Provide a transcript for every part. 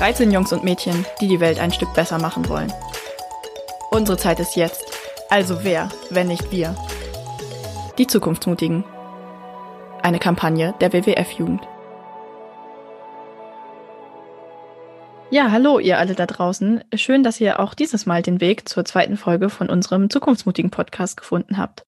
13 Jungs und Mädchen, die die Welt ein Stück besser machen wollen. Unsere Zeit ist jetzt. Also wer, wenn nicht wir? Die Zukunftsmutigen. Eine Kampagne der WWF-Jugend. Ja, hallo ihr alle da draußen. Schön, dass ihr auch dieses Mal den Weg zur zweiten Folge von unserem Zukunftsmutigen Podcast gefunden habt.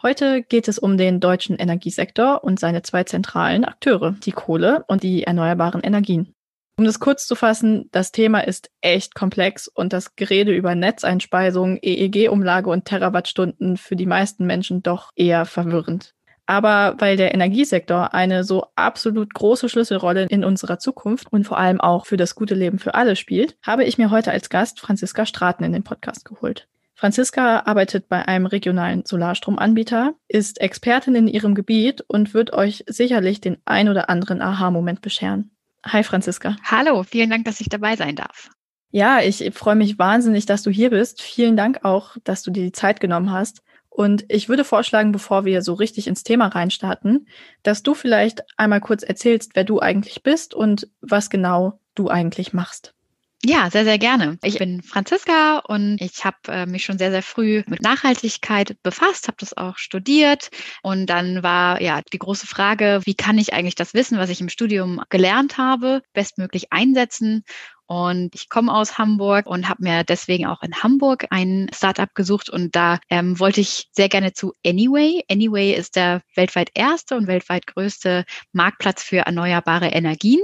Heute geht es um den deutschen Energiesektor und seine zwei zentralen Akteure, die Kohle und die erneuerbaren Energien. Um das kurz zu fassen, das Thema ist echt komplex und das Gerede über Netzeinspeisung, EEG-Umlage und Terawattstunden für die meisten Menschen doch eher verwirrend. Aber weil der Energiesektor eine so absolut große Schlüsselrolle in unserer Zukunft und vor allem auch für das gute Leben für alle spielt, habe ich mir heute als Gast Franziska Straten in den Podcast geholt. Franziska arbeitet bei einem regionalen Solarstromanbieter, ist Expertin in ihrem Gebiet und wird euch sicherlich den ein oder anderen Aha-Moment bescheren. Hi Franziska. Hallo, vielen Dank, dass ich dabei sein darf. Ja, ich freue mich wahnsinnig, dass du hier bist. Vielen Dank auch, dass du dir die Zeit genommen hast. Und ich würde vorschlagen, bevor wir so richtig ins Thema reinstarten, dass du vielleicht einmal kurz erzählst, wer du eigentlich bist und was genau du eigentlich machst. Ja, sehr, sehr gerne. Ich bin Franziska und ich habe äh, mich schon sehr, sehr früh mit Nachhaltigkeit befasst, habe das auch studiert. Und dann war ja die große Frage, wie kann ich eigentlich das Wissen, was ich im Studium gelernt habe, bestmöglich einsetzen? Und ich komme aus Hamburg und habe mir deswegen auch in Hamburg ein Startup gesucht. Und da ähm, wollte ich sehr gerne zu Anyway. Anyway ist der weltweit erste und weltweit größte Marktplatz für erneuerbare Energien.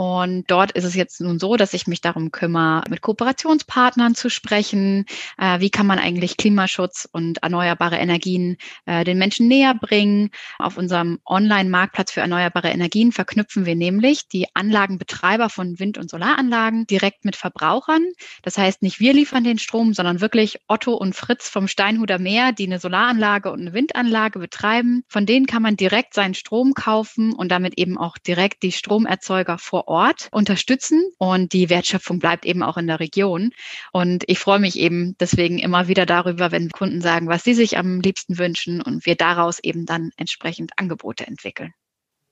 Und dort ist es jetzt nun so, dass ich mich darum kümmere, mit Kooperationspartnern zu sprechen. Äh, wie kann man eigentlich Klimaschutz und erneuerbare Energien äh, den Menschen näher bringen? Auf unserem Online-Marktplatz für erneuerbare Energien verknüpfen wir nämlich die Anlagenbetreiber von Wind- und Solaranlagen direkt mit Verbrauchern. Das heißt, nicht wir liefern den Strom, sondern wirklich Otto und Fritz vom Steinhuder Meer, die eine Solaranlage und eine Windanlage betreiben. Von denen kann man direkt seinen Strom kaufen und damit eben auch direkt die Stromerzeuger vor Ort unterstützen und die Wertschöpfung bleibt eben auch in der Region. Und ich freue mich eben deswegen immer wieder darüber, wenn Kunden sagen, was sie sich am liebsten wünschen und wir daraus eben dann entsprechend Angebote entwickeln.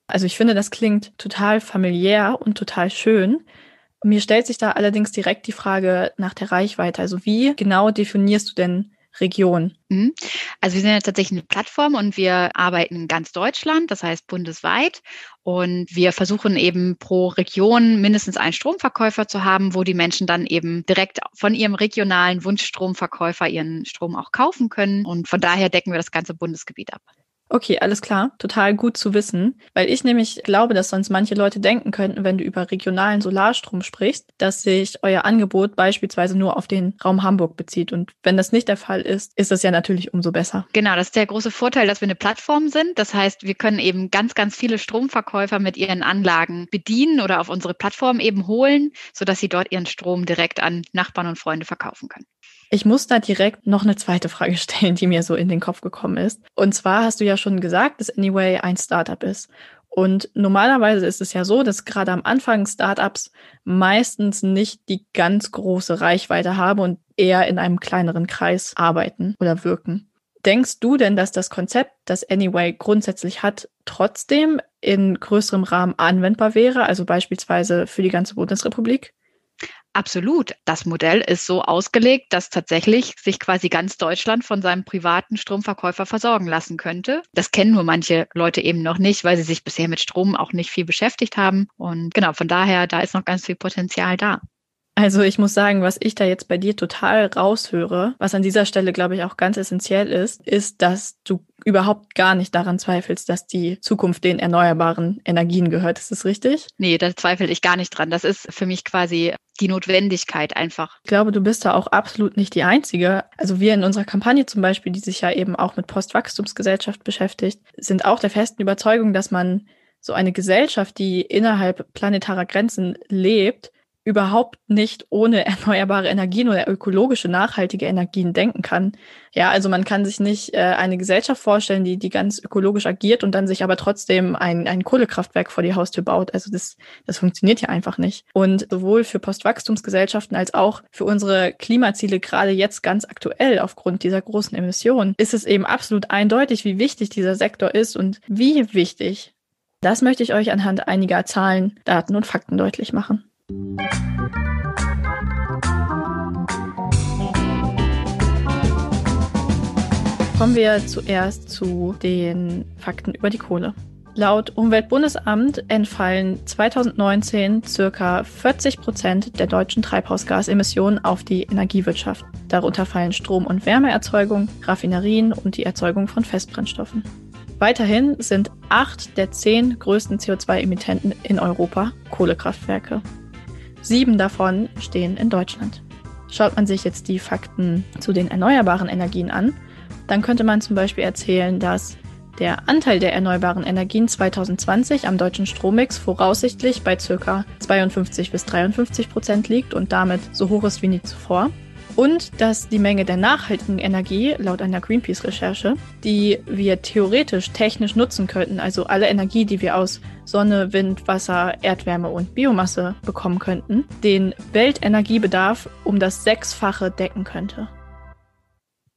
Also ich finde, das klingt total familiär und total schön. Mir stellt sich da allerdings direkt die Frage nach der Reichweite. Also wie genau definierst du denn Region? Mhm. Also wir sind ja tatsächlich eine Plattform und wir arbeiten in ganz Deutschland, das heißt bundesweit. Und wir versuchen eben pro Region mindestens einen Stromverkäufer zu haben, wo die Menschen dann eben direkt von ihrem regionalen Wunschstromverkäufer ihren Strom auch kaufen können. Und von daher decken wir das ganze Bundesgebiet ab. Okay, alles klar. Total gut zu wissen, weil ich nämlich glaube, dass sonst manche Leute denken könnten, wenn du über regionalen Solarstrom sprichst, dass sich euer Angebot beispielsweise nur auf den Raum Hamburg bezieht. Und wenn das nicht der Fall ist, ist das ja natürlich umso besser. Genau, das ist der große Vorteil, dass wir eine Plattform sind. Das heißt, wir können eben ganz, ganz viele Stromverkäufer mit ihren Anlagen bedienen oder auf unsere Plattform eben holen, sodass sie dort ihren Strom direkt an Nachbarn und Freunde verkaufen können. Ich muss da direkt noch eine zweite Frage stellen, die mir so in den Kopf gekommen ist. Und zwar hast du ja schon gesagt, dass Anyway ein Startup ist. Und normalerweise ist es ja so, dass gerade am Anfang Startups meistens nicht die ganz große Reichweite haben und eher in einem kleineren Kreis arbeiten oder wirken. Denkst du denn, dass das Konzept, das Anyway grundsätzlich hat, trotzdem in größerem Rahmen anwendbar wäre, also beispielsweise für die ganze Bundesrepublik? Absolut. Das Modell ist so ausgelegt, dass tatsächlich sich quasi ganz Deutschland von seinem privaten Stromverkäufer versorgen lassen könnte. Das kennen nur manche Leute eben noch nicht, weil sie sich bisher mit Strom auch nicht viel beschäftigt haben. Und genau, von daher, da ist noch ganz viel Potenzial da. Also ich muss sagen, was ich da jetzt bei dir total raushöre, was an dieser Stelle, glaube ich, auch ganz essentiell ist, ist, dass du überhaupt gar nicht daran zweifelst, dass die Zukunft den erneuerbaren Energien gehört. Ist das richtig? Nee, da zweifle ich gar nicht dran. Das ist für mich quasi die Notwendigkeit einfach. Ich glaube, du bist da auch absolut nicht die Einzige. Also wir in unserer Kampagne zum Beispiel, die sich ja eben auch mit Postwachstumsgesellschaft beschäftigt, sind auch der festen Überzeugung, dass man so eine Gesellschaft, die innerhalb planetarer Grenzen lebt, überhaupt nicht ohne erneuerbare Energien oder ökologische nachhaltige Energien denken kann. Ja, also man kann sich nicht äh, eine Gesellschaft vorstellen, die, die ganz ökologisch agiert und dann sich aber trotzdem ein, ein Kohlekraftwerk vor die Haustür baut. Also das, das funktioniert ja einfach nicht. Und sowohl für Postwachstumsgesellschaften als auch für unsere Klimaziele gerade jetzt ganz aktuell aufgrund dieser großen Emissionen ist es eben absolut eindeutig, wie wichtig dieser Sektor ist und wie wichtig. Das möchte ich euch anhand einiger Zahlen, Daten und Fakten deutlich machen. Kommen wir zuerst zu den Fakten über die Kohle. Laut Umweltbundesamt entfallen 2019 circa 40 Prozent der deutschen Treibhausgasemissionen auf die Energiewirtschaft. Darunter fallen Strom- und Wärmeerzeugung, Raffinerien und die Erzeugung von Festbrennstoffen. Weiterhin sind acht der zehn größten CO2-Emittenten in Europa Kohlekraftwerke. Sieben davon stehen in Deutschland. Schaut man sich jetzt die Fakten zu den erneuerbaren Energien an, dann könnte man zum Beispiel erzählen, dass der Anteil der erneuerbaren Energien 2020 am deutschen Strommix voraussichtlich bei ca. 52 bis 53 Prozent liegt und damit so hoch ist wie nie zuvor und dass die Menge der nachhaltigen Energie, laut einer Greenpeace-Recherche, die wir theoretisch technisch nutzen könnten, also alle Energie, die wir aus Sonne, Wind, Wasser, Erdwärme und Biomasse bekommen könnten, den Weltenergiebedarf um das Sechsfache decken könnte.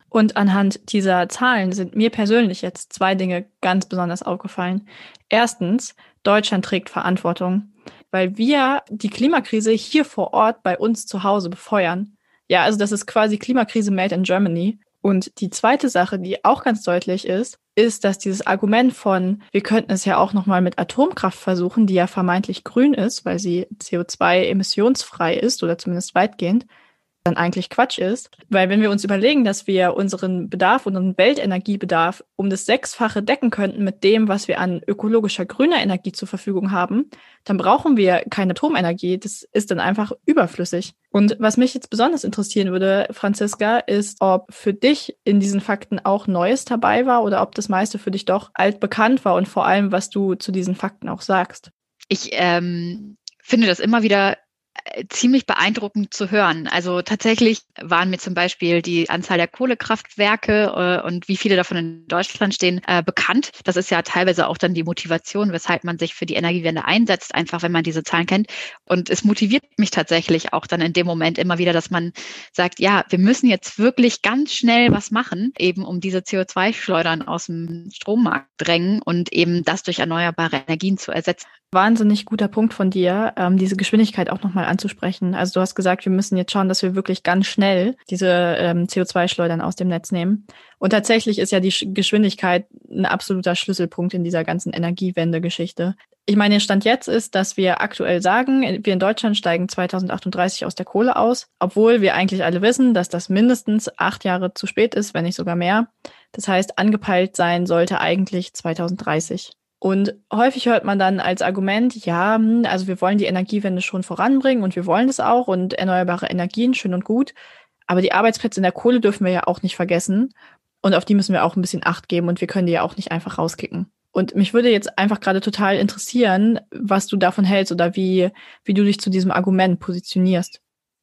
Und anhand dieser Zahlen sind mir persönlich jetzt zwei Dinge ganz besonders aufgefallen. Erstens, Deutschland trägt Verantwortung, weil wir die Klimakrise hier vor Ort bei uns zu Hause befeuern. Ja, also das ist quasi Klimakrise made in Germany. Und die zweite Sache, die auch ganz deutlich ist, ist, dass dieses Argument von, wir könnten es ja auch nochmal mit Atomkraft versuchen, die ja vermeintlich grün ist, weil sie CO2-emissionsfrei ist oder zumindest weitgehend, dann eigentlich Quatsch ist. Weil wenn wir uns überlegen, dass wir unseren Bedarf, unseren Weltenergiebedarf um das Sechsfache decken könnten mit dem, was wir an ökologischer grüner Energie zur Verfügung haben, dann brauchen wir keine Atomenergie. Das ist dann einfach überflüssig. Und was mich jetzt besonders interessieren würde, Franziska, ist, ob für dich in diesen Fakten auch Neues dabei war oder ob das meiste für dich doch altbekannt war und vor allem, was du zu diesen Fakten auch sagst. Ich ähm, finde das immer wieder ziemlich beeindruckend zu hören. Also tatsächlich waren mir zum Beispiel die Anzahl der Kohlekraftwerke äh, und wie viele davon in Deutschland stehen äh, bekannt. Das ist ja teilweise auch dann die Motivation, weshalb man sich für die Energiewende einsetzt, einfach wenn man diese Zahlen kennt. Und es motiviert mich tatsächlich auch dann in dem Moment immer wieder, dass man sagt, ja, wir müssen jetzt wirklich ganz schnell was machen, eben um diese CO2-Schleudern aus dem Strommarkt drängen und eben das durch erneuerbare Energien zu ersetzen. Wahnsinnig guter Punkt von dir, ähm, diese Geschwindigkeit auch nochmal anzusprechen. Also du hast gesagt, wir müssen jetzt schauen, dass wir wirklich ganz schnell diese ähm, CO2-Schleudern aus dem Netz nehmen. Und tatsächlich ist ja die Geschwindigkeit ein absoluter Schlüsselpunkt in dieser ganzen Energiewende-Geschichte. Ich meine, der Stand jetzt ist, dass wir aktuell sagen, wir in Deutschland steigen 2038 aus der Kohle aus, obwohl wir eigentlich alle wissen, dass das mindestens acht Jahre zu spät ist, wenn nicht sogar mehr. Das heißt, angepeilt sein sollte eigentlich 2030. Und häufig hört man dann als Argument, ja, hm, also wir wollen die Energiewende schon voranbringen und wir wollen das auch und erneuerbare Energien, schön und gut. Aber die Arbeitsplätze in der Kohle dürfen wir ja auch nicht vergessen. Und auf die müssen wir auch ein bisschen Acht geben und wir können die ja auch nicht einfach rauskicken. Und mich würde jetzt einfach gerade total interessieren, was du davon hältst oder wie, wie du dich zu diesem Argument positionierst.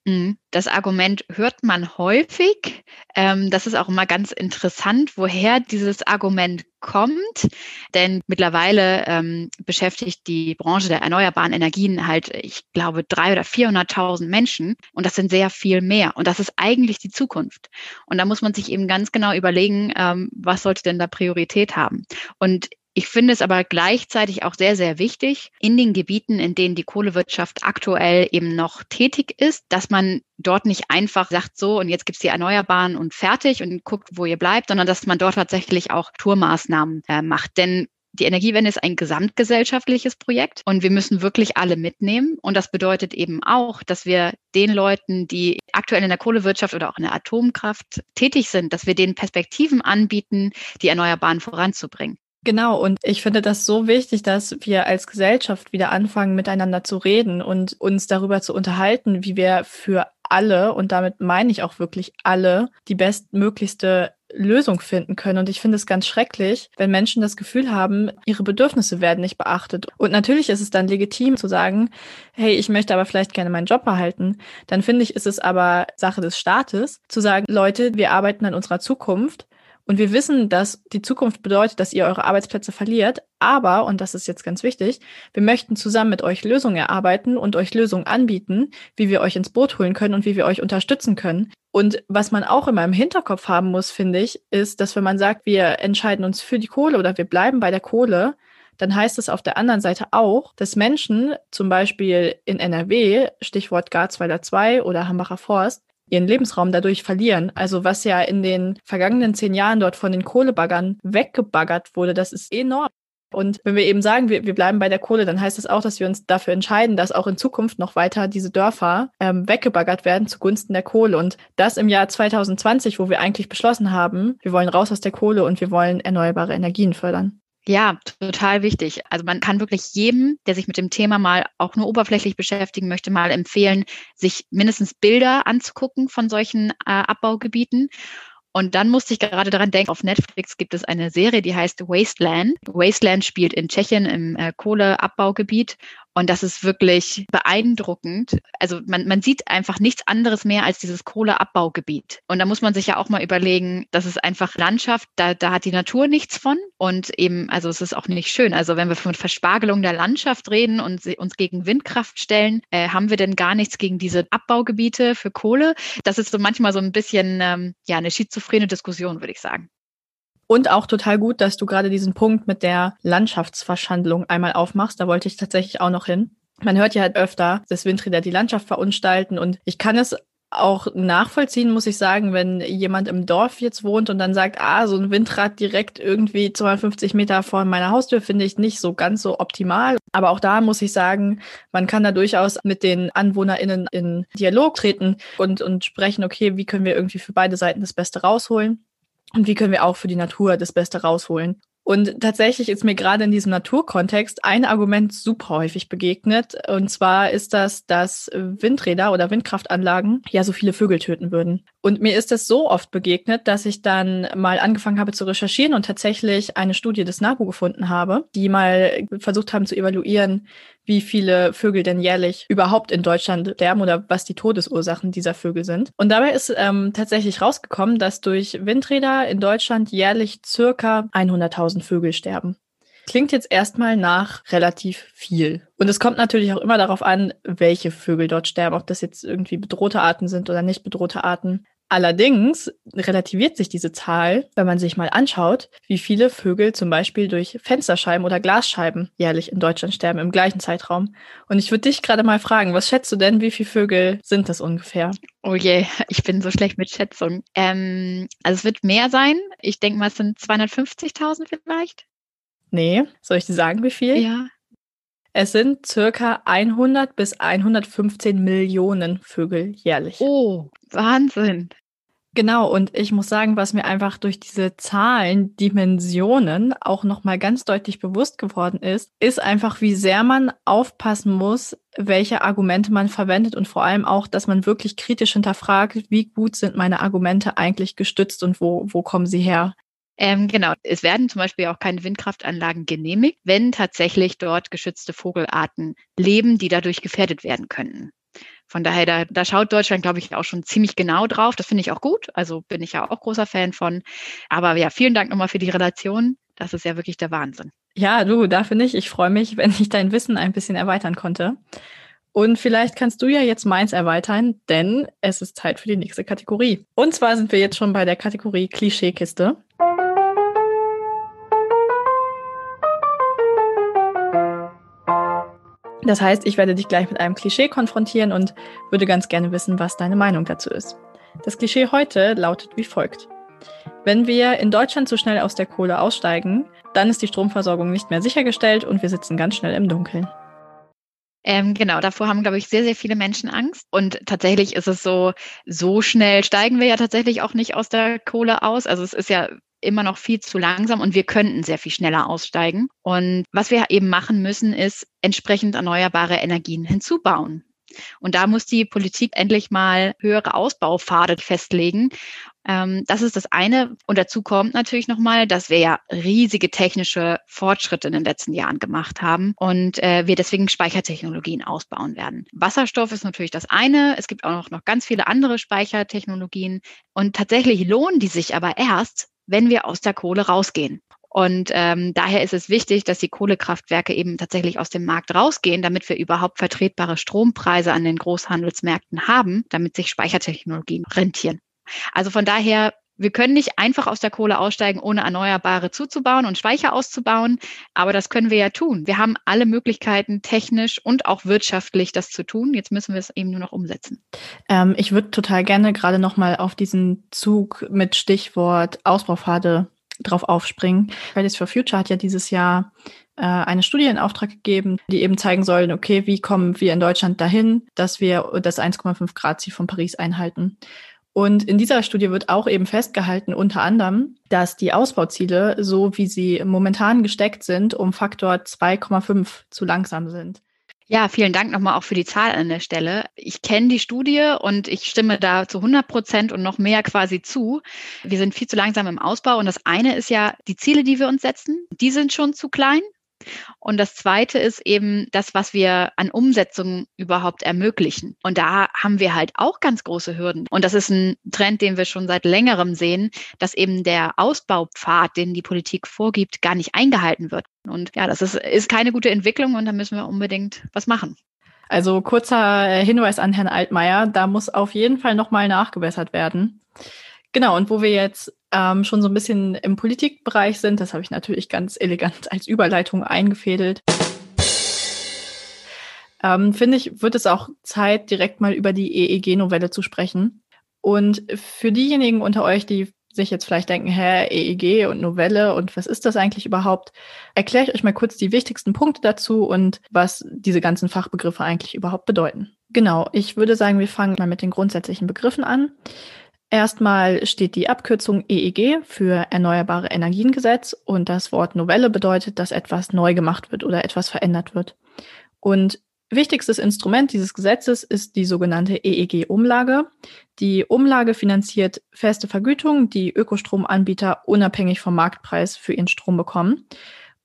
Mhm. Das Argument hört man häufig. Ähm, das ist auch immer ganz interessant, woher dieses Argument kommt. Denn mittlerweile ähm, beschäftigt die Branche der erneuerbaren Energien halt, ich glaube, drei oder 400.000 Menschen. Und das sind sehr viel mehr. Und das ist eigentlich die Zukunft. Und da muss man sich eben ganz genau überlegen, ähm, was sollte denn da Priorität haben. Und ich finde es aber gleichzeitig auch sehr, sehr wichtig, in den Gebieten, in denen die Kohlewirtschaft aktuell eben noch tätig ist, dass man dort nicht einfach sagt, so und jetzt gibt's die Erneuerbaren und fertig und guckt, wo ihr bleibt, sondern dass man dort tatsächlich auch Tourmaßnahmen äh, macht. Denn die Energiewende ist ein gesamtgesellschaftliches Projekt und wir müssen wirklich alle mitnehmen. Und das bedeutet eben auch, dass wir den Leuten, die aktuell in der Kohlewirtschaft oder auch in der Atomkraft tätig sind, dass wir denen Perspektiven anbieten, die Erneuerbaren voranzubringen. Genau, und ich finde das so wichtig, dass wir als Gesellschaft wieder anfangen, miteinander zu reden und uns darüber zu unterhalten, wie wir für alle, und damit meine ich auch wirklich alle, die bestmöglichste Lösung finden können. Und ich finde es ganz schrecklich, wenn Menschen das Gefühl haben, ihre Bedürfnisse werden nicht beachtet. Und natürlich ist es dann legitim zu sagen, hey, ich möchte aber vielleicht gerne meinen Job behalten. Dann finde ich, ist es aber Sache des Staates zu sagen, Leute, wir arbeiten an unserer Zukunft und wir wissen, dass die Zukunft bedeutet, dass ihr eure Arbeitsplätze verliert. Aber, und das ist jetzt ganz wichtig, wir möchten zusammen mit euch Lösungen erarbeiten und euch Lösungen anbieten, wie wir euch ins Boot holen können und wie wir euch unterstützen können. Und was man auch immer im Hinterkopf haben muss, finde ich, ist, dass wenn man sagt, wir entscheiden uns für die Kohle oder wir bleiben bei der Kohle, dann heißt es auf der anderen Seite auch, dass Menschen zum Beispiel in NRW, Stichwort Garzweiler 2 oder Hambacher Forst, ihren Lebensraum dadurch verlieren. Also was ja in den vergangenen zehn Jahren dort von den Kohlebaggern weggebaggert wurde, das ist enorm. Und wenn wir eben sagen, wir, wir bleiben bei der Kohle, dann heißt das auch, dass wir uns dafür entscheiden, dass auch in Zukunft noch weiter diese Dörfer ähm, weggebaggert werden zugunsten der Kohle. Und das im Jahr 2020, wo wir eigentlich beschlossen haben, wir wollen raus aus der Kohle und wir wollen erneuerbare Energien fördern. Ja, total wichtig. Also man kann wirklich jedem, der sich mit dem Thema mal auch nur oberflächlich beschäftigen möchte, mal empfehlen, sich mindestens Bilder anzugucken von solchen äh, Abbaugebieten und dann musste ich gerade daran denken, auf Netflix gibt es eine Serie, die heißt Wasteland. Wasteland spielt in Tschechien im äh, Kohleabbaugebiet und das ist wirklich beeindruckend. Also man, man sieht einfach nichts anderes mehr als dieses Kohleabbaugebiet. Und da muss man sich ja auch mal überlegen, das ist einfach Landschaft, da, da hat die Natur nichts von. Und eben, also es ist auch nicht schön. Also wenn wir von Verspargelung der Landschaft reden und uns gegen Windkraft stellen, äh, haben wir denn gar nichts gegen diese Abbaugebiete für Kohle? Das ist so manchmal so ein bisschen ähm, ja eine schizophrene Diskussion, würde ich sagen. Und auch total gut, dass du gerade diesen Punkt mit der Landschaftsverschandlung einmal aufmachst. Da wollte ich tatsächlich auch noch hin. Man hört ja halt öfter, dass Windräder die Landschaft verunstalten und ich kann es auch nachvollziehen, muss ich sagen, wenn jemand im Dorf jetzt wohnt und dann sagt, ah, so ein Windrad direkt irgendwie 250 Meter vor meiner Haustür finde ich nicht so ganz so optimal. Aber auch da muss ich sagen, man kann da durchaus mit den AnwohnerInnen in Dialog treten und, und sprechen, okay, wie können wir irgendwie für beide Seiten das Beste rausholen? Und wie können wir auch für die Natur das Beste rausholen. Und tatsächlich ist mir gerade in diesem Naturkontext ein Argument super häufig begegnet. Und zwar ist das, dass Windräder oder Windkraftanlagen ja so viele Vögel töten würden. Und mir ist das so oft begegnet, dass ich dann mal angefangen habe zu recherchieren und tatsächlich eine Studie des NABU gefunden habe, die mal versucht haben zu evaluieren, wie viele Vögel denn jährlich überhaupt in Deutschland sterben oder was die Todesursachen dieser Vögel sind. Und dabei ist ähm, tatsächlich rausgekommen, dass durch Windräder in Deutschland jährlich circa 100.000 Vögel sterben. Klingt jetzt erstmal nach relativ viel. Und es kommt natürlich auch immer darauf an, welche Vögel dort sterben, ob das jetzt irgendwie bedrohte Arten sind oder nicht bedrohte Arten. Allerdings relativiert sich diese Zahl, wenn man sich mal anschaut, wie viele Vögel zum Beispiel durch Fensterscheiben oder Glasscheiben jährlich in Deutschland sterben im gleichen Zeitraum. Und ich würde dich gerade mal fragen, was schätzt du denn, wie viele Vögel sind das ungefähr? Oh je, ich bin so schlecht mit Schätzungen. Ähm, also es wird mehr sein. Ich denke mal, es sind 250.000 vielleicht. Nee, soll ich dir sagen, wie viel? Ja. Es sind circa 100 bis 115 Millionen Vögel jährlich. Oh, Wahnsinn. Genau, und ich muss sagen, was mir einfach durch diese Zahlen, Dimensionen auch nochmal ganz deutlich bewusst geworden ist, ist einfach, wie sehr man aufpassen muss, welche Argumente man verwendet und vor allem auch, dass man wirklich kritisch hinterfragt, wie gut sind meine Argumente eigentlich gestützt und wo, wo kommen sie her. Ähm, genau, es werden zum Beispiel auch keine Windkraftanlagen genehmigt, wenn tatsächlich dort geschützte Vogelarten leben, die dadurch gefährdet werden könnten. Von daher, da, da schaut Deutschland, glaube ich, auch schon ziemlich genau drauf. Das finde ich auch gut. Also bin ich ja auch großer Fan von. Aber ja, vielen Dank nochmal für die Relation. Das ist ja wirklich der Wahnsinn. Ja, du, dafür nicht. Ich freue mich, wenn ich dein Wissen ein bisschen erweitern konnte. Und vielleicht kannst du ja jetzt meins erweitern, denn es ist Zeit für die nächste Kategorie. Und zwar sind wir jetzt schon bei der Kategorie Klischeekiste. Das heißt, ich werde dich gleich mit einem Klischee konfrontieren und würde ganz gerne wissen, was deine Meinung dazu ist. Das Klischee heute lautet wie folgt. Wenn wir in Deutschland so schnell aus der Kohle aussteigen, dann ist die Stromversorgung nicht mehr sichergestellt und wir sitzen ganz schnell im Dunkeln. Ähm, genau, davor haben, glaube ich, sehr, sehr viele Menschen Angst. Und tatsächlich ist es so, so schnell steigen wir ja tatsächlich auch nicht aus der Kohle aus. Also es ist ja immer noch viel zu langsam und wir könnten sehr viel schneller aussteigen. Und was wir eben machen müssen, ist entsprechend erneuerbare Energien hinzubauen. Und da muss die Politik endlich mal höhere Ausbaupfade festlegen Ähm, das ist das eine. Und dazu kommt natürlich nochmal, dass wir ja riesige technische Fortschritte in den letzten Jahren gemacht haben und äh, wir deswegen Speichertechnologien ausbauen werden. Wasserstoff ist natürlich das eine. Es gibt auch noch, noch ganz viele andere Speichertechnologien. Und tatsächlich lohnen die sich aber erst, wenn wir aus der Kohle rausgehen. Und ähm, daher ist es wichtig, dass die Kohlekraftwerke eben tatsächlich aus dem Markt rausgehen, damit wir überhaupt vertretbare Strompreise an den Großhandelsmärkten haben, damit sich Speichertechnologien rentieren. Also von daher wir können nicht einfach aus der Kohle aussteigen, ohne Erneuerbare zuzubauen und Speicher auszubauen, aber das können wir ja tun. Wir haben alle Möglichkeiten, technisch und auch wirtschaftlich das zu tun. Jetzt müssen wir es eben nur noch umsetzen. Ähm, ich würde total gerne gerade nochmal auf diesen Zug mit Stichwort Ausbaupfade drauf aufspringen. Fridays for Future hat ja dieses Jahr äh, eine Studie in Auftrag gegeben, die eben zeigen sollen, okay, wie kommen wir in Deutschland dahin, dass wir das 1,5 Grad Ziel von Paris einhalten. Und in dieser Studie wird auch eben festgehalten, unter anderem, dass die Ausbauziele, so wie sie momentan gesteckt sind, um Faktor 2,5 zu langsam sind. Ja, vielen Dank nochmal auch für die Zahl an der Stelle. Ich kenne die Studie und ich stimme da zu 100 Prozent und noch mehr quasi zu. Wir sind viel zu langsam im Ausbau und das eine ist ja die Ziele, die wir uns setzen, die sind schon zu klein. Und das Zweite ist eben das, was wir an Umsetzung überhaupt ermöglichen. Und da haben wir halt auch ganz große Hürden. Und das ist ein Trend, den wir schon seit längerem sehen, dass eben der Ausbaupfad, den die Politik vorgibt, gar nicht eingehalten wird. Und ja, das ist, ist keine gute Entwicklung und da müssen wir unbedingt was machen. Also kurzer Hinweis an Herrn Altmaier, da muss auf jeden Fall nochmal nachgebessert werden. Genau, und wo wir jetzt ähm, schon so ein bisschen im Politikbereich sind, das habe ich natürlich ganz elegant als Überleitung eingefädelt. Ähm, finde ich, wird es auch Zeit, direkt mal über die EEG-Novelle zu sprechen. Und für diejenigen unter euch, die sich jetzt vielleicht denken, hä, EEG und Novelle und was ist das eigentlich überhaupt? Erkläre ich euch mal kurz die wichtigsten Punkte dazu und was diese ganzen Fachbegriffe eigentlich überhaupt bedeuten. Genau, ich würde sagen, wir fangen mal mit den grundsätzlichen Begriffen an. Erstmal steht die Abkürzung EEG für Erneuerbare Energiengesetz und das Wort Novelle bedeutet, dass etwas neu gemacht wird oder etwas verändert wird. Und wichtigstes Instrument dieses Gesetzes ist die sogenannte EEG-Umlage. Die Umlage finanziert feste Vergütungen, die Ökostromanbieter unabhängig vom Marktpreis für ihren Strom bekommen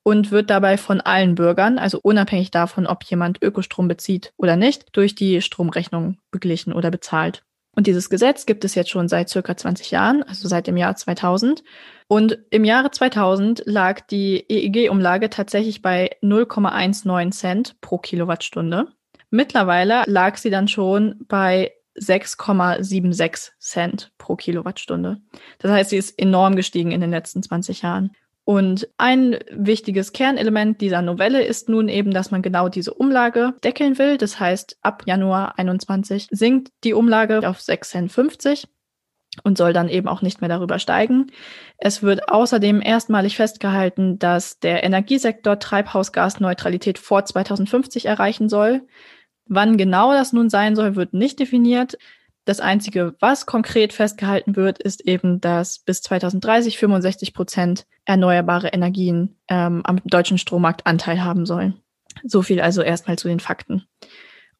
und wird dabei von allen Bürgern, also unabhängig davon, ob jemand Ökostrom bezieht oder nicht, durch die Stromrechnung beglichen oder bezahlt. Und dieses Gesetz gibt es jetzt schon seit circa 20 Jahren, also seit dem Jahr 2000. Und im Jahre 2000 lag die EEG-Umlage tatsächlich bei 0,19 Cent pro Kilowattstunde. Mittlerweile lag sie dann schon bei 6,76 Cent pro Kilowattstunde. Das heißt, sie ist enorm gestiegen in den letzten 20 Jahren. Und ein wichtiges Kernelement dieser Novelle ist nun eben, dass man genau diese Umlage deckeln will. Das heißt, ab Januar 21 sinkt die Umlage auf 6,50 Cent und soll dann eben auch nicht mehr darüber steigen. Es wird außerdem erstmalig festgehalten, dass der Energiesektor Treibhausgasneutralität vor 2050 erreichen soll. Wann genau das nun sein soll, wird nicht definiert. Das Einzige, was konkret festgehalten wird, ist eben, dass bis 2030 65 Prozent erneuerbare Energien ähm, am deutschen Strommarkt Anteil haben sollen. So viel also erstmal zu den Fakten.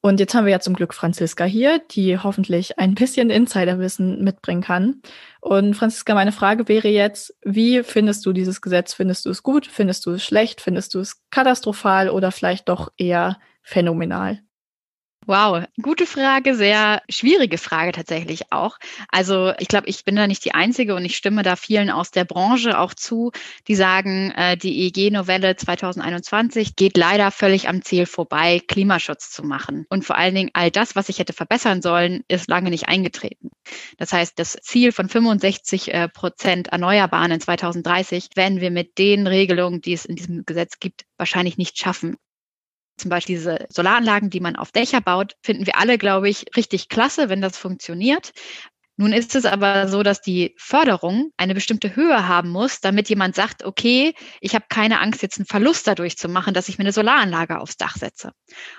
Und jetzt haben wir ja zum Glück Franziska hier, die hoffentlich ein bisschen Insiderwissen mitbringen kann. Und Franziska, meine Frage wäre jetzt, wie findest du dieses Gesetz? Findest du es gut? Findest du es schlecht? Findest du es katastrophal oder vielleicht doch eher phänomenal? Wow, gute Frage, sehr schwierige Frage tatsächlich auch. Also ich glaube, ich bin da nicht die Einzige und ich stimme da vielen aus der Branche auch zu, die sagen, äh, die EEG-Novelle 2021 geht leider völlig am Ziel vorbei, Klimaschutz zu machen. Und vor allen Dingen all das, was ich hätte verbessern sollen, ist lange nicht eingetreten. Das heißt, das Ziel von 65 äh, Prozent Erneuerbaren in 2030 werden wir mit den Regelungen, die es in diesem Gesetz gibt, wahrscheinlich nicht schaffen. Zum Beispiel diese Solaranlagen, die man auf Dächer baut, finden wir alle, glaube ich, richtig klasse, wenn das funktioniert. Nun ist es aber so, dass die Förderung eine bestimmte Höhe haben muss, damit jemand sagt, okay, ich habe keine Angst, jetzt einen Verlust dadurch zu machen, dass ich mir eine Solaranlage aufs Dach setze.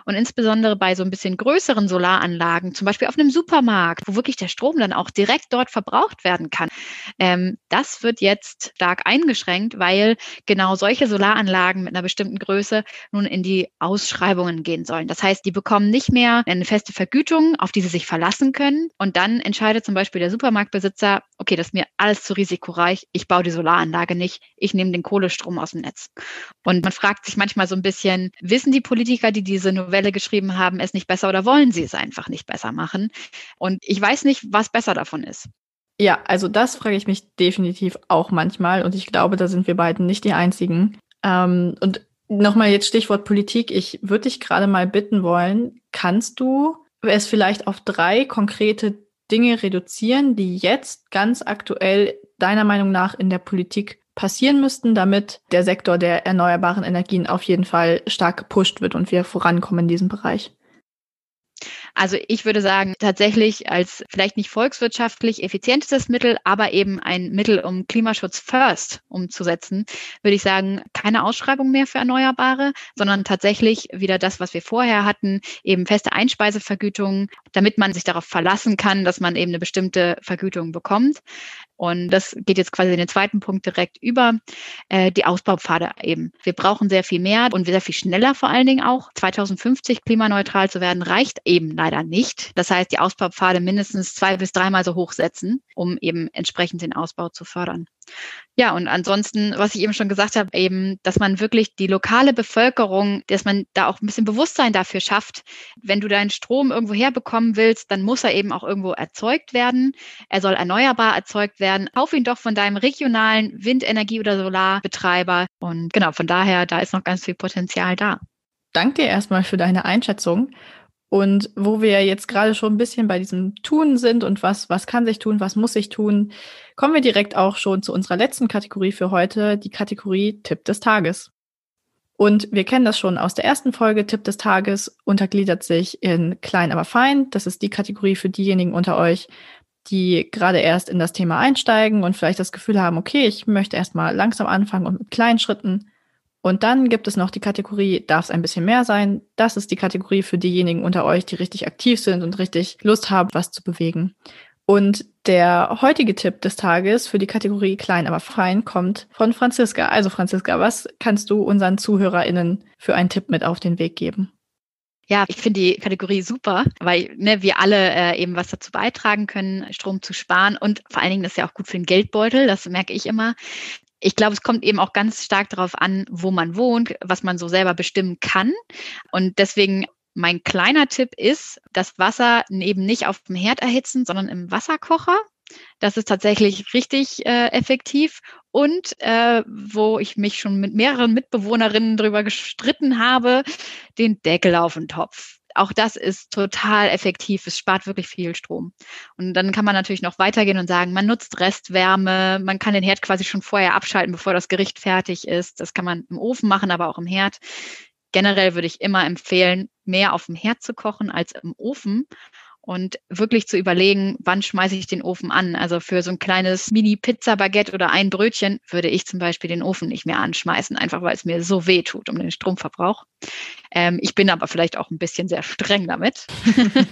Und insbesondere bei so ein bisschen größeren Solaranlagen, zum Beispiel auf einem Supermarkt, wo wirklich der Strom dann auch direkt dort verbraucht werden kann, ähm, das wird jetzt stark eingeschränkt, weil genau solche Solaranlagen mit einer bestimmten Größe nun in die Ausschreibungen gehen sollen. Das heißt, die bekommen nicht mehr eine feste Vergütung, auf die sie sich verlassen können. Und dann entscheidet zum Beispiel Beispiel der Supermarktbesitzer, okay, das ist mir alles zu risikoreich, ich baue die Solaranlage nicht, ich nehme den Kohlestrom aus dem Netz. Und man fragt sich manchmal so ein bisschen, wissen die Politiker, die diese Novelle geschrieben haben, es nicht besser oder wollen sie es einfach nicht besser machen? Und ich weiß nicht, was besser davon ist. Ja, also das frage ich mich definitiv auch manchmal und ich glaube, da sind wir beiden nicht die Einzigen. Ähm, und nochmal jetzt Stichwort Politik. Ich würde dich gerade mal bitten wollen, kannst du es vielleicht auf drei konkrete Dinge reduzieren, die jetzt ganz aktuell deiner Meinung nach in der Politik passieren müssten, damit der Sektor der erneuerbaren Energien auf jeden Fall stark gepusht wird und wir vorankommen in diesem Bereich? Also ich würde sagen, tatsächlich als vielleicht nicht volkswirtschaftlich effizientestes Mittel, aber eben ein Mittel, um Klimaschutz first umzusetzen, würde ich sagen, keine Ausschreibung mehr für Erneuerbare, sondern tatsächlich wieder das, was wir vorher hatten, eben feste Einspeisevergütungen, damit man sich darauf verlassen kann, dass man eben eine bestimmte Vergütung bekommt. Und das geht jetzt quasi in den zweiten Punkt direkt über, äh, die Ausbaupfade eben. Wir brauchen sehr viel mehr und sehr viel schneller vor allen Dingen auch. 2050 klimaneutral zu werden, reicht eben leider nicht. Das heißt, die Ausbaupfade mindestens zwei bis dreimal so hoch setzen, um eben entsprechend den Ausbau zu fördern. Ja, und ansonsten, was ich eben schon gesagt habe, eben, dass man wirklich die lokale Bevölkerung, dass man da auch ein bisschen Bewusstsein dafür schafft. Wenn du deinen Strom irgendwo herbekommen willst, dann muss er eben auch irgendwo erzeugt werden. Er soll erneuerbar erzeugt werden. Kauf ihn doch von deinem regionalen Windenergie- oder Solarbetreiber. Und genau, von daher, da ist noch ganz viel Potenzial da. Danke erstmal für deine Einschätzung. Und wo wir jetzt gerade schon ein bisschen bei diesem Tun sind und was, was kann sich tun, was muss sich tun, kommen wir direkt auch schon zu unserer letzten Kategorie für heute, die Kategorie Tipp des Tages. Und wir kennen das schon aus der ersten Folge. Tipp des Tages untergliedert sich in klein, aber fein. Das ist die Kategorie für diejenigen unter euch, die gerade erst in das Thema einsteigen und vielleicht das Gefühl haben, okay, ich möchte erstmal langsam anfangen und mit kleinen Schritten. Und dann gibt es noch die Kategorie, darf es ein bisschen mehr sein? Das ist die Kategorie für diejenigen unter euch, die richtig aktiv sind und richtig Lust haben, was zu bewegen. Und der heutige Tipp des Tages für die Kategorie klein, aber fein kommt von Franziska. Also Franziska, was kannst du unseren ZuhörerInnen für einen Tipp mit auf den Weg geben? Ja, ich finde die Kategorie super, weil ne, wir alle äh, eben was dazu beitragen können, Strom zu sparen. Und vor allen Dingen das ist ja auch gut für den Geldbeutel, das merke ich immer ich glaube, es kommt eben auch ganz stark darauf an, wo man wohnt, was man so selber bestimmen kann. Und deswegen mein kleiner Tipp ist, das Wasser eben nicht auf dem Herd erhitzen, sondern im Wasserkocher. Das ist tatsächlich richtig äh, effektiv. Und äh, wo ich mich schon mit mehreren Mitbewohnerinnen darüber gestritten habe, den Deckel auf den Topf auch das ist total effektiv. Es spart wirklich viel Strom. Und dann kann man natürlich noch weitergehen und sagen, man nutzt Restwärme, man kann den Herd quasi schon vorher abschalten, bevor das Gericht fertig ist. Das kann man im Ofen machen, aber auch im Herd. Generell würde ich immer empfehlen, mehr auf dem Herd zu kochen als im Ofen und wirklich zu überlegen, wann schmeiße ich den Ofen an. Also für so ein kleines Mini-Pizza-Baguette oder ein Brötchen würde ich zum Beispiel den Ofen nicht mehr anschmeißen, einfach weil es mir so weh tut um den Stromverbrauch. Ähm, ich bin aber vielleicht auch ein bisschen sehr streng damit.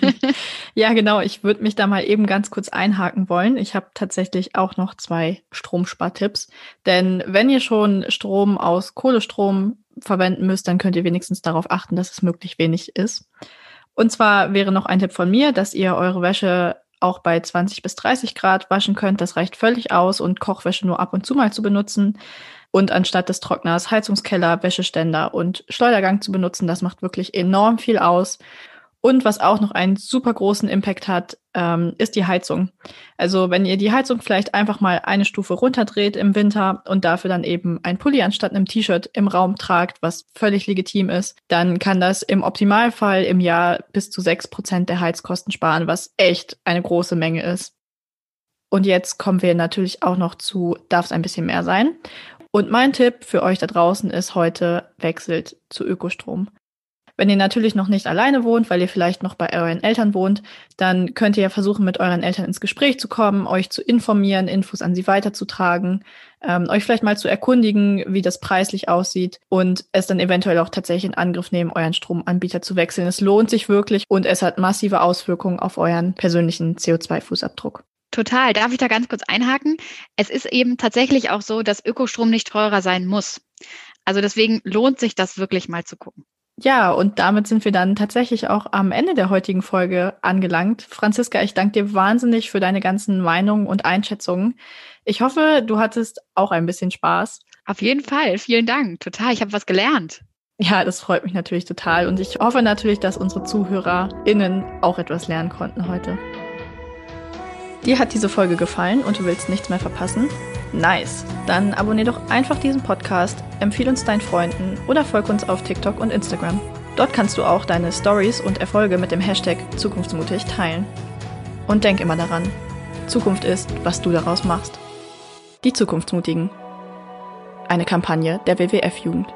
ja, genau. Ich würde mich da mal eben ganz kurz einhaken wollen. Ich habe tatsächlich auch noch zwei Stromspartipps. Denn wenn ihr schon Strom aus Kohlestrom verwenden müsst, dann könnt ihr wenigstens darauf achten, dass es möglichst wenig ist. Und zwar wäre noch ein Tipp von mir, dass ihr eure Wäsche auch bei 20 bis 30 Grad waschen könnt. Das reicht völlig aus und Kochwäsche nur ab und zu mal zu benutzen. Und anstatt des Trockners Heizungskeller, Wäscheständer und Schleudergang zu benutzen, das macht wirklich enorm viel aus. Und was auch noch einen super großen Impact hat, ähm, ist die Heizung. Also wenn ihr die Heizung vielleicht einfach mal eine Stufe runterdreht im Winter und dafür dann eben ein Pulli anstatt einem T-Shirt im Raum tragt, was völlig legitim ist, dann kann das im Optimalfall im Jahr bis zu sechs Prozent der Heizkosten sparen, was echt eine große Menge ist. Und jetzt kommen wir natürlich auch noch zu, darf es ein bisschen mehr sein. Und mein Tipp für euch da draußen ist heute, wechselt zu Ökostrom. Wenn ihr natürlich noch nicht alleine wohnt, weil ihr vielleicht noch bei euren Eltern wohnt, dann könnt ihr ja versuchen, mit euren Eltern ins Gespräch zu kommen, euch zu informieren, Infos an sie weiterzutragen, ähm, euch vielleicht mal zu erkundigen, wie das preislich aussieht und es dann eventuell auch tatsächlich in Angriff nehmen, euren Stromanbieter zu wechseln. Es lohnt sich wirklich und es hat massive Auswirkungen auf euren persönlichen CO2-Fußabdruck. Total. Darf ich da ganz kurz einhaken? Es ist eben tatsächlich auch so, dass Ökostrom nicht teurer sein muss. Also deswegen lohnt sich das wirklich mal zu gucken. Ja, und damit sind wir dann tatsächlich auch am Ende der heutigen Folge angelangt. Franziska, ich danke dir wahnsinnig für deine ganzen Meinungen und Einschätzungen. Ich hoffe, du hattest auch ein bisschen Spaß. Auf jeden Fall. Vielen Dank. Total. Ich habe was gelernt. Ja, das freut mich natürlich total. Und ich hoffe natürlich, dass unsere ZuhörerInnen auch etwas lernen konnten heute. Dir hat diese Folge gefallen und du willst nichts mehr verpassen? Nice. Dann abonnier doch einfach diesen Podcast, empfehle uns deinen Freunden oder folg uns auf TikTok und Instagram. Dort kannst du auch deine Stories und Erfolge mit dem Hashtag Zukunftsmutig teilen. Und denk immer daran, Zukunft ist, was du daraus machst. Die Zukunftsmutigen. Eine Kampagne der WWF-Jugend.